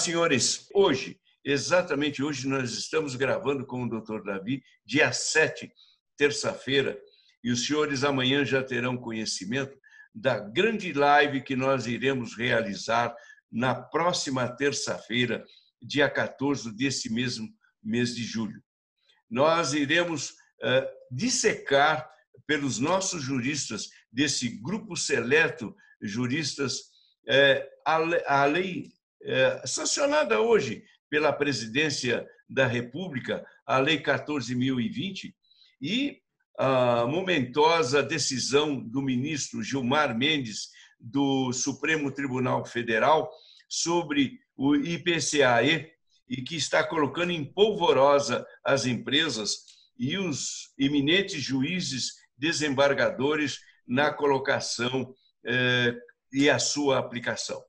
senhores, hoje, exatamente hoje, nós estamos gravando com o Dr. Davi, dia 7, terça-feira, e os senhores amanhã já terão conhecimento da grande live que nós iremos realizar na próxima terça-feira, dia 14 desse mesmo mês de julho. Nós iremos uh, dissecar pelos nossos juristas desse grupo seleto juristas a, a lei sancionada hoje pela presidência da República, a lei 14.020 e a momentosa decisão do ministro Gilmar Mendes do Supremo Tribunal Federal sobre o IPCAE e que está colocando em polvorosa as empresas e os eminentes juízes desembargadores na colocação eh, e a sua aplicação.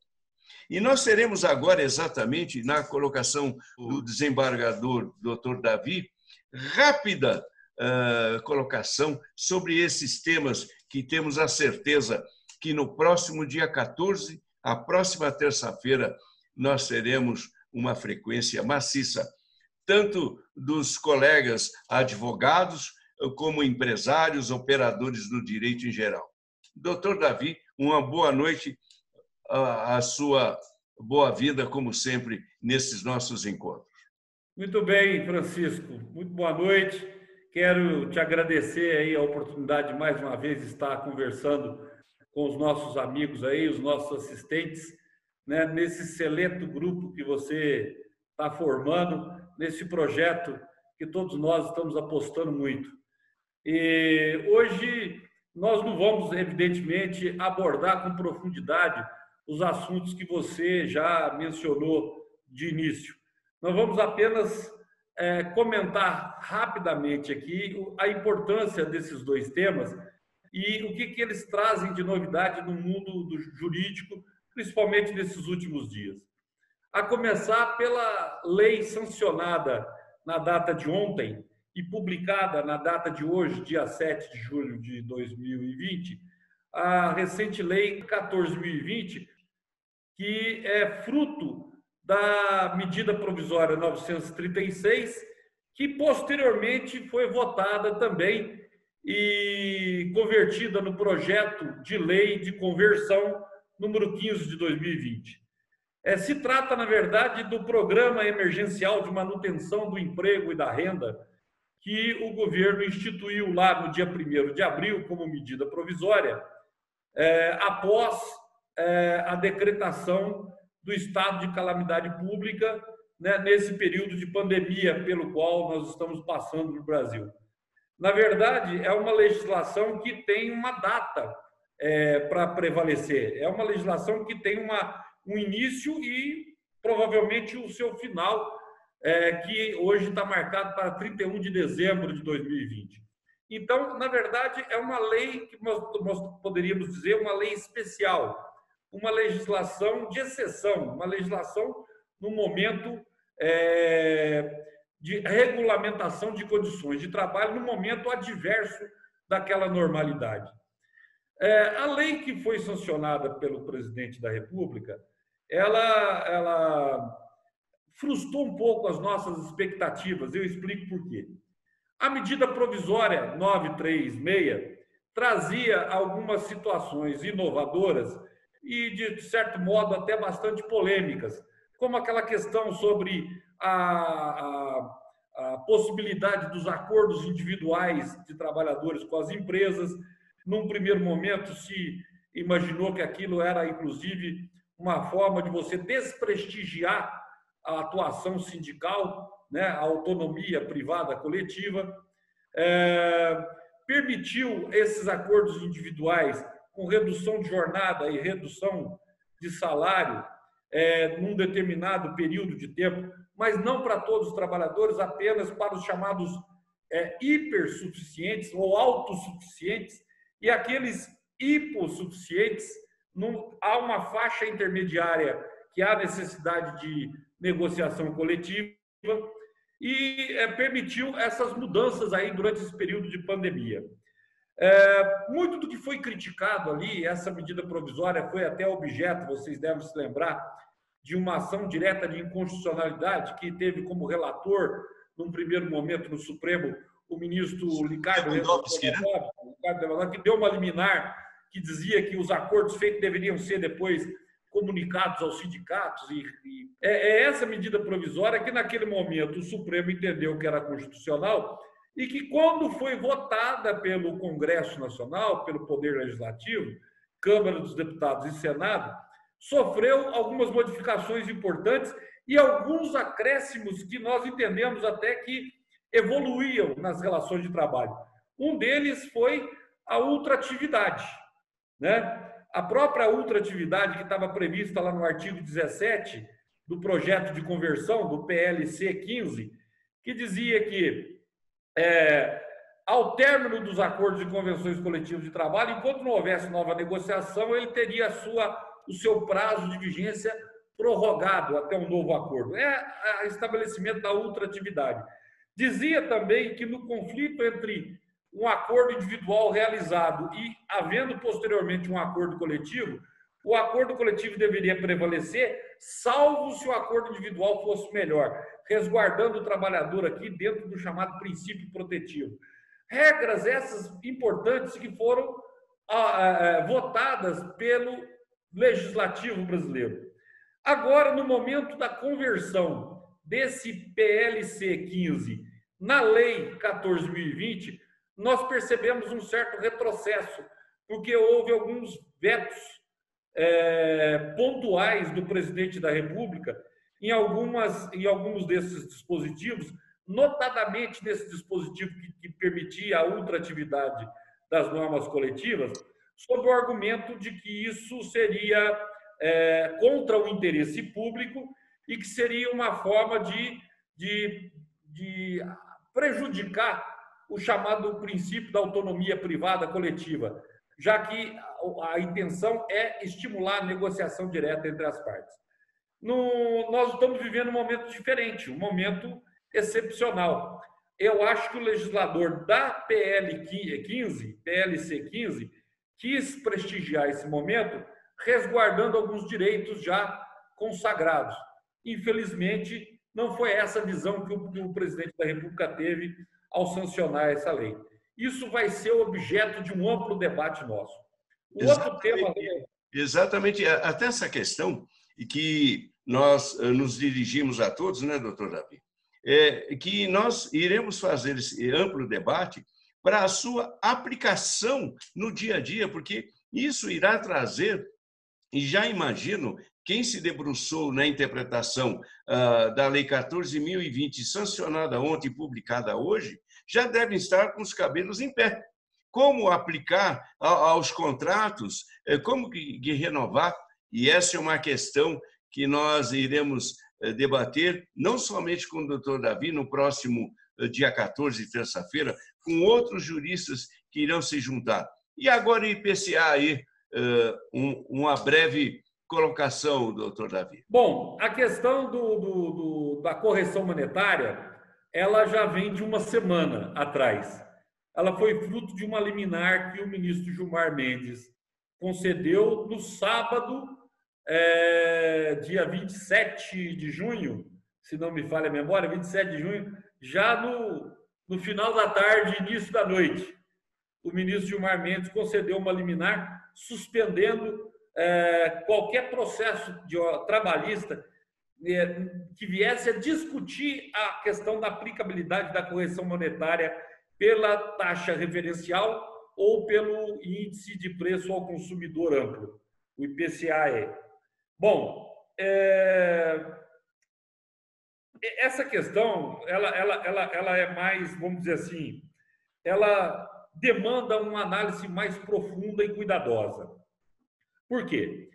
E nós teremos agora, exatamente na colocação do desembargador Dr. Davi, rápida uh, colocação sobre esses temas que temos a certeza que no próximo dia 14, a próxima terça-feira, nós teremos uma frequência maciça, tanto dos colegas advogados, como empresários, operadores do direito em geral. Doutor Davi, uma boa noite, a sua boa vida, como sempre, nesses nossos encontros. Muito bem, Francisco. Muito boa noite. Quero te agradecer aí a oportunidade de mais uma vez estar conversando com os nossos amigos aí, os nossos assistentes, né, nesse seleto grupo que você está formando, nesse projeto que todos nós estamos apostando muito. E hoje nós não vamos, evidentemente, abordar com profundidade os assuntos que você já mencionou de início. Nós vamos apenas é, comentar rapidamente aqui a importância desses dois temas e o que, que eles trazem de novidade no mundo do jurídico, principalmente nesses últimos dias. A começar pela lei sancionada na data de ontem e publicada na data de hoje, dia 7 de julho de 2020, a recente lei 14.020, que é fruto da medida provisória 936, que posteriormente foi votada também e convertida no projeto de lei de conversão número 15 de 2020. É, se trata, na verdade, do Programa Emergencial de Manutenção do Emprego e da Renda, que o governo instituiu lá no dia 1 de abril como medida provisória, é, após é, a decretação do estado de calamidade pública né, nesse período de pandemia pelo qual nós estamos passando no Brasil. Na verdade, é uma legislação que tem uma data é, para prevalecer, é uma legislação que tem uma, um início e provavelmente o seu final, é, que hoje está marcado para 31 de dezembro de 2020. Então, na verdade, é uma lei que nós, nós poderíamos dizer uma lei especial, uma legislação de exceção, uma legislação no momento é, de regulamentação de condições de trabalho, no momento adverso daquela normalidade. É, a lei que foi sancionada pelo presidente da República, ela, ela frustrou um pouco as nossas expectativas. Eu explico por quê. A medida provisória 936 trazia algumas situações inovadoras e, de certo modo, até bastante polêmicas, como aquela questão sobre a, a, a possibilidade dos acordos individuais de trabalhadores com as empresas. Num primeiro momento, se imaginou que aquilo era, inclusive, uma forma de você desprestigiar a atuação sindical, né, a autonomia privada coletiva. É, permitiu esses acordos individuais com redução de jornada e redução de salário é, num determinado período de tempo, mas não para todos os trabalhadores, apenas para os chamados é, hipersuficientes ou autossuficientes e aqueles hipossuficientes, num, há uma faixa intermediária que há necessidade de negociação coletiva e é, permitiu essas mudanças aí durante esse período de pandemia. É, muito do que foi criticado ali, essa medida provisória foi até objeto, vocês devem se lembrar, de uma ação direta de inconstitucionalidade que teve como relator, num primeiro momento, no Supremo, o ministro Ricardo Lewandowski, né? que deu uma liminar que dizia que os acordos feitos deveriam ser depois comunicados aos sindicatos. E, e é, é, essa medida provisória que, naquele momento, o Supremo entendeu que era constitucional e que, quando foi votada pelo Congresso Nacional, pelo Poder Legislativo, Câmara dos Deputados e Senado, sofreu algumas modificações importantes e alguns acréscimos que nós entendemos até que evoluíam nas relações de trabalho. Um deles foi a ultratividade. Né? A própria ultratividade que estava prevista lá no artigo 17 do projeto de conversão do PLC 15, que dizia que é, ao término dos acordos e convenções coletivas de trabalho, enquanto não houvesse nova negociação, ele teria sua, o seu prazo de vigência prorrogado até um novo acordo. É o estabelecimento da ultratividade. Dizia também que no conflito entre um acordo individual realizado e havendo posteriormente um acordo coletivo, o acordo coletivo deveria prevalecer, salvo se o acordo individual fosse melhor, resguardando o trabalhador aqui dentro do chamado princípio protetivo. Regras essas importantes que foram ah, ah, votadas pelo legislativo brasileiro. Agora, no momento da conversão desse PLC 15 na Lei 14.020, nós percebemos um certo retrocesso, porque houve alguns vetos é, pontuais do presidente da República em, algumas, em alguns desses dispositivos, notadamente nesse dispositivo que, que permitia a ultratividade das normas coletivas, sob o argumento de que isso seria é, contra o interesse público e que seria uma forma de, de, de prejudicar o chamado princípio da autonomia privada coletiva, já que a intenção é estimular a negociação direta entre as partes. No, nós estamos vivendo um momento diferente, um momento excepcional. Eu acho que o legislador da PL 15, PLC 15, quis prestigiar esse momento, resguardando alguns direitos já consagrados. Infelizmente, não foi essa a visão que o, que o presidente da República teve ao sancionar essa lei. Isso vai ser objeto de um amplo debate nosso. O exatamente, outro tema. Exatamente, até essa questão, e que nós eh, nos dirigimos a todos, né, doutor Davi? É que nós iremos fazer esse amplo debate para a sua aplicação no dia a dia, porque isso irá trazer, e já imagino, quem se debruçou na interpretação uh, da Lei 14.020, sancionada ontem e publicada hoje, já devem estar com os cabelos em pé. Como aplicar aos contratos, eh, como que renovar, e essa é uma questão que nós iremos eh, debater, não somente com o doutor Davi, no próximo eh, dia 14, terça-feira, com outros juristas que irão se juntar. E agora IPCA aí, uma breve colocação, doutor Davi? Bom, a questão do, do, do, da correção monetária, ela já vem de uma semana atrás. Ela foi fruto de uma liminar que o ministro Gilmar Mendes concedeu no sábado, é, dia 27 de junho, se não me falha a memória, 27 de junho, já no, no final da tarde, início da noite. O ministro Gilmar Mendes concedeu uma liminar suspendendo é, qualquer processo de, trabalhista que viesse a discutir a questão da aplicabilidade da correção monetária pela taxa referencial ou pelo índice de preço ao consumidor amplo, o IPCA-E. Bom, é... essa questão ela, ela, ela, ela é mais, vamos dizer assim, ela demanda uma análise mais profunda e cuidadosa. Por quê?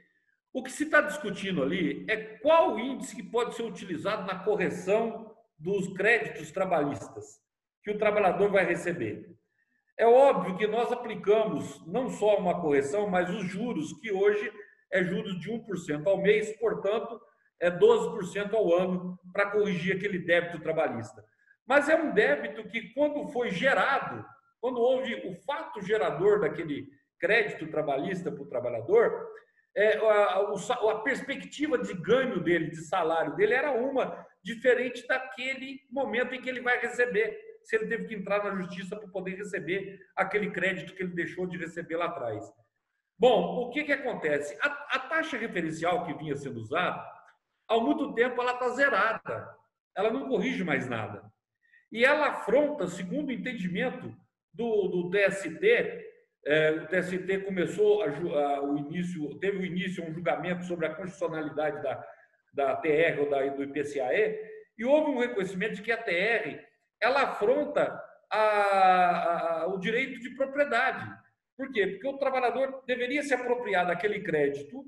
O que se está discutindo ali é qual índice que pode ser utilizado na correção dos créditos trabalhistas que o trabalhador vai receber. É óbvio que nós aplicamos não só uma correção, mas os juros, que hoje é juros de 1% ao mês, portanto, é 12% ao ano para corrigir aquele débito trabalhista. Mas é um débito que, quando foi gerado, quando houve o fato gerador daquele crédito trabalhista para o trabalhador, é, a, a, a, perspectiva de ganho dele, de salário dele, era uma, diferente daquele momento em que ele vai receber. Se ele teve que entrar na justiça para poder receber aquele crédito que ele deixou de receber lá atrás. Bom, o que, que acontece? A, a taxa referencial que vinha sendo usada, há muito tempo ela está zerada. Ela não corrige mais nada. E ela afronta, segundo o entendimento do, do TST, é, o TST começou a, a, o início, teve o início um julgamento sobre a constitucionalidade da, da TR ou da, do IPCAE, e houve um reconhecimento de que a TR ela afronta a, o direito de propriedade. Por quê? Porque o trabalhador deveria se apropriar daquele crédito,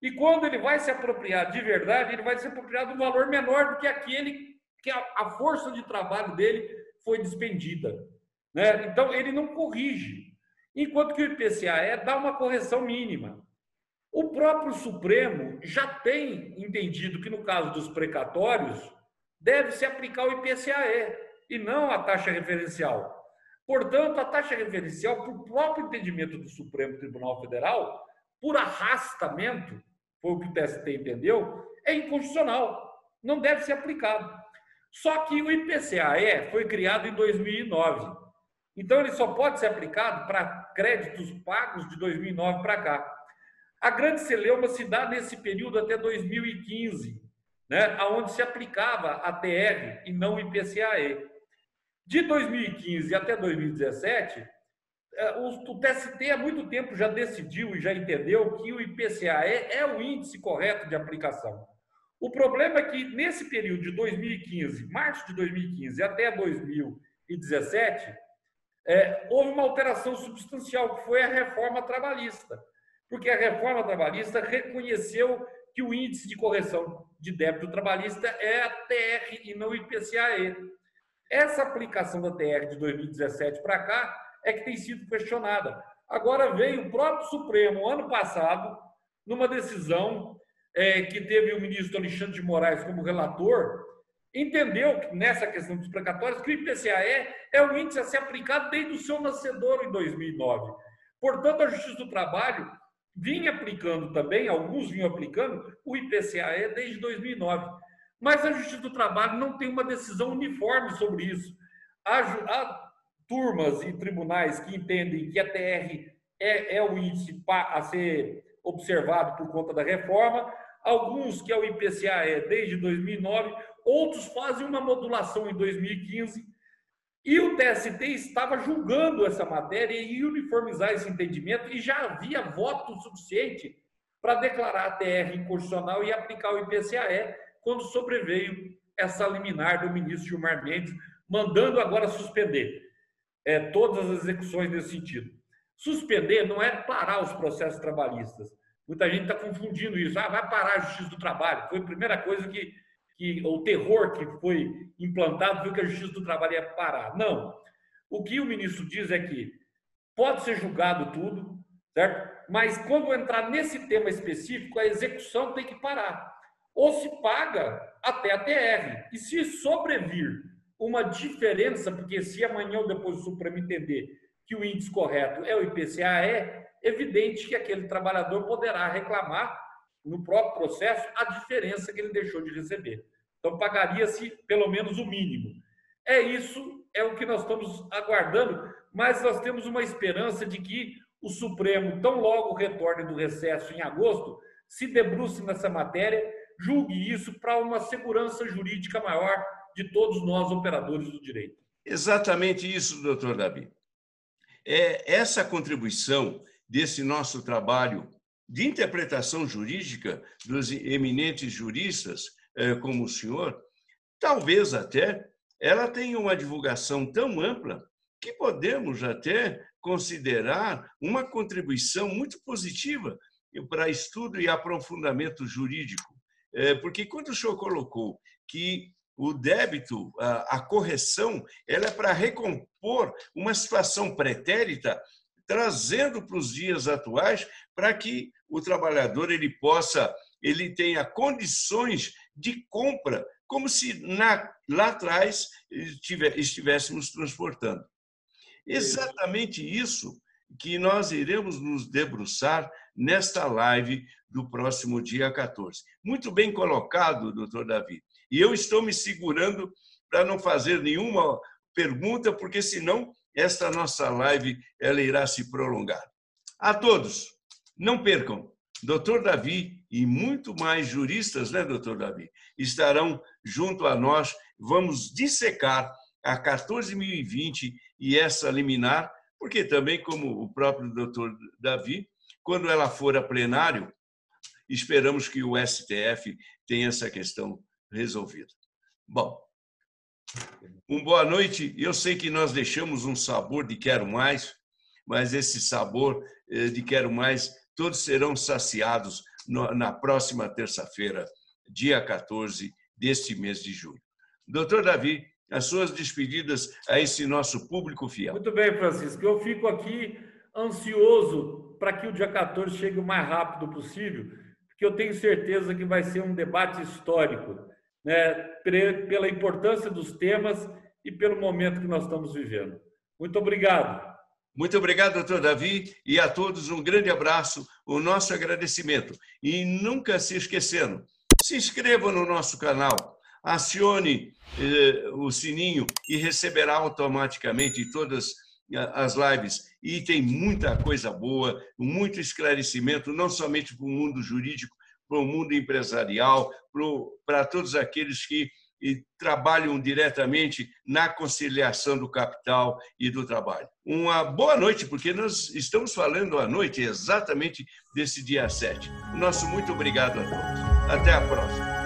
e quando ele vai se apropriar de verdade, ele vai se apropriar de um valor menor do que aquele que a, força de trabalho dele foi despendida. Né? Então, ele não corrige enquanto que o IPCAE dá uma correção mínima. O próprio Supremo já tem entendido que, no caso dos precatórios, deve se aplicar o IPCAE e não a taxa referencial. Portanto, a taxa referencial, por próprio entendimento do Supremo Tribunal Federal, por arrastamento, foi o que o TST entendeu, é inconstitucional, não deve ser aplicado. Só que o IPCAE foi criado em 2009 então, ele só pode ser aplicado para créditos pagos de 2009 para cá. A grande celeuma se dá nesse período até 2015, né, onde se aplicava a TR e não o IPCAE. De 2015 até 2017, é, o TST há muito tempo já decidiu e já entendeu que o IPCAE é o índice correto de aplicação. O problema é que nesse período de 2015, março de 2015 até 2017, é, houve uma alteração substancial, que foi a reforma trabalhista. Porque a reforma trabalhista reconheceu que o índice de correção de débito trabalhista é a TR e não o IPCAE. Essa aplicação da TR de 2017 para cá é que tem sido questionada. Agora veio o próprio Supremo, ano passado, numa decisão é, que teve o ministro Alexandre de Moraes como relator, entendeu que nessa questão dos precatórios que o IPCAE é o índice a ser aplicado desde o seu nascedor em 2009. Portanto, a Justiça do Trabalho vinha aplicando também, alguns vinham aplicando, o IPCAE desde 2009. Mas a Justiça do Trabalho não tem uma decisão uniforme sobre isso. Há, há turmas e tribunais que entendem que a TR é, é o índice a ser observado por conta da reforma, alguns que é o IPCAE desde 2009, outros fazem uma modulação em 2015, e o TST estava julgando essa matéria e uniformizar esse entendimento, e já havia voto suficiente para declarar a TR inconstitucional e aplicar o IPCAE, quando sobreveio essa liminar do ministro Gilmar Mendes, mandando agora suspender é, todas as execuções nesse sentido. Suspender não é parar os processos trabalhistas. Muita gente está confundindo isso. Ah, vai parar a justiça do trabalho. Foi a primeira coisa que que o terror que foi implantado foi que a Justiça do Trabalho ia parar. Não. O que o ministro diz é que pode ser julgado tudo, certo? Mas quando entrar nesse tema específico, a execução tem que parar. Ou se paga até a TR. E se sobrevir uma diferença, porque se amanhã ou depois o Supremo entender que o índice correto é o IPCA, é evidente que aquele trabalhador poderá reclamar no próprio processo a diferença que ele deixou de receber. Então, pagaria-se pelo menos o mínimo. É isso, é o que nós estamos aguardando, mas nós temos uma esperança de que o Supremo, tão logo retorne do recesso em agosto, se debruce nessa matéria, julgue isso para uma segurança jurídica maior de todos nós, operadores do direito. Exatamente isso, doutor Davi. É essa contribuição desse nosso trabalho de interpretação jurídica dos eminentes juristas, eh, como o senhor, talvez até ela tenha uma divulgação tão ampla que podemos até considerar uma contribuição muito positiva para estudo e aprofundamento jurídico. Eh, porque quando o senhor colocou que o débito, a correção, ela é para recompor uma situação pretérita, trazendo para os dias atuais para que o trabalhador ele possa, ele tenha condições de compra, como se na, lá atrás estivéssemos transportando. Exatamente isso que nós iremos nos debruçar nesta live do próximo dia 14. Muito bem colocado, doutor Davi. E eu estou me segurando para não fazer nenhuma pergunta, porque senão esta nossa live ela irá se prolongar. A todos, não percam. Doutor Davi e muito mais juristas, né, doutor Davi, estarão junto a nós. Vamos dissecar a 14.020 e essa liminar, porque também, como o próprio doutor Davi, quando ela for a plenário, esperamos que o STF tenha essa questão resolvida. Bom, um boa noite. Eu sei que nós deixamos um sabor de quero mais, mas esse sabor eh, de quero mais, todos serão saciados na próxima terça-feira, dia 14 deste mês de julho. Doutor Davi, as suas despedidas a esse nosso público fiel. Muito bem, Francisco. Eu fico aqui ansioso para que o dia 14 chegue o mais rápido possível, porque eu tenho certeza que vai ser um debate histórico, né, pela importância dos temas e pelo momento que nós estamos vivendo. Muito obrigado. Muito obrigado, doutor Davi, e a todos um grande abraço, o nosso agradecimento. E nunca se esquecendo, se inscreva no nosso canal, acione eh, o sininho e receberá automaticamente todas as lives. E tem muita coisa boa, muito esclarecimento, não somente para o mundo jurídico, para o mundo empresarial, para todos aqueles que e trabalham diretamente na conciliação do capital e do trabalho. Uma boa noite, porque nós estamos falando à noite exatamente desse dia 7. Nosso muito obrigado a todos. Até a próxima.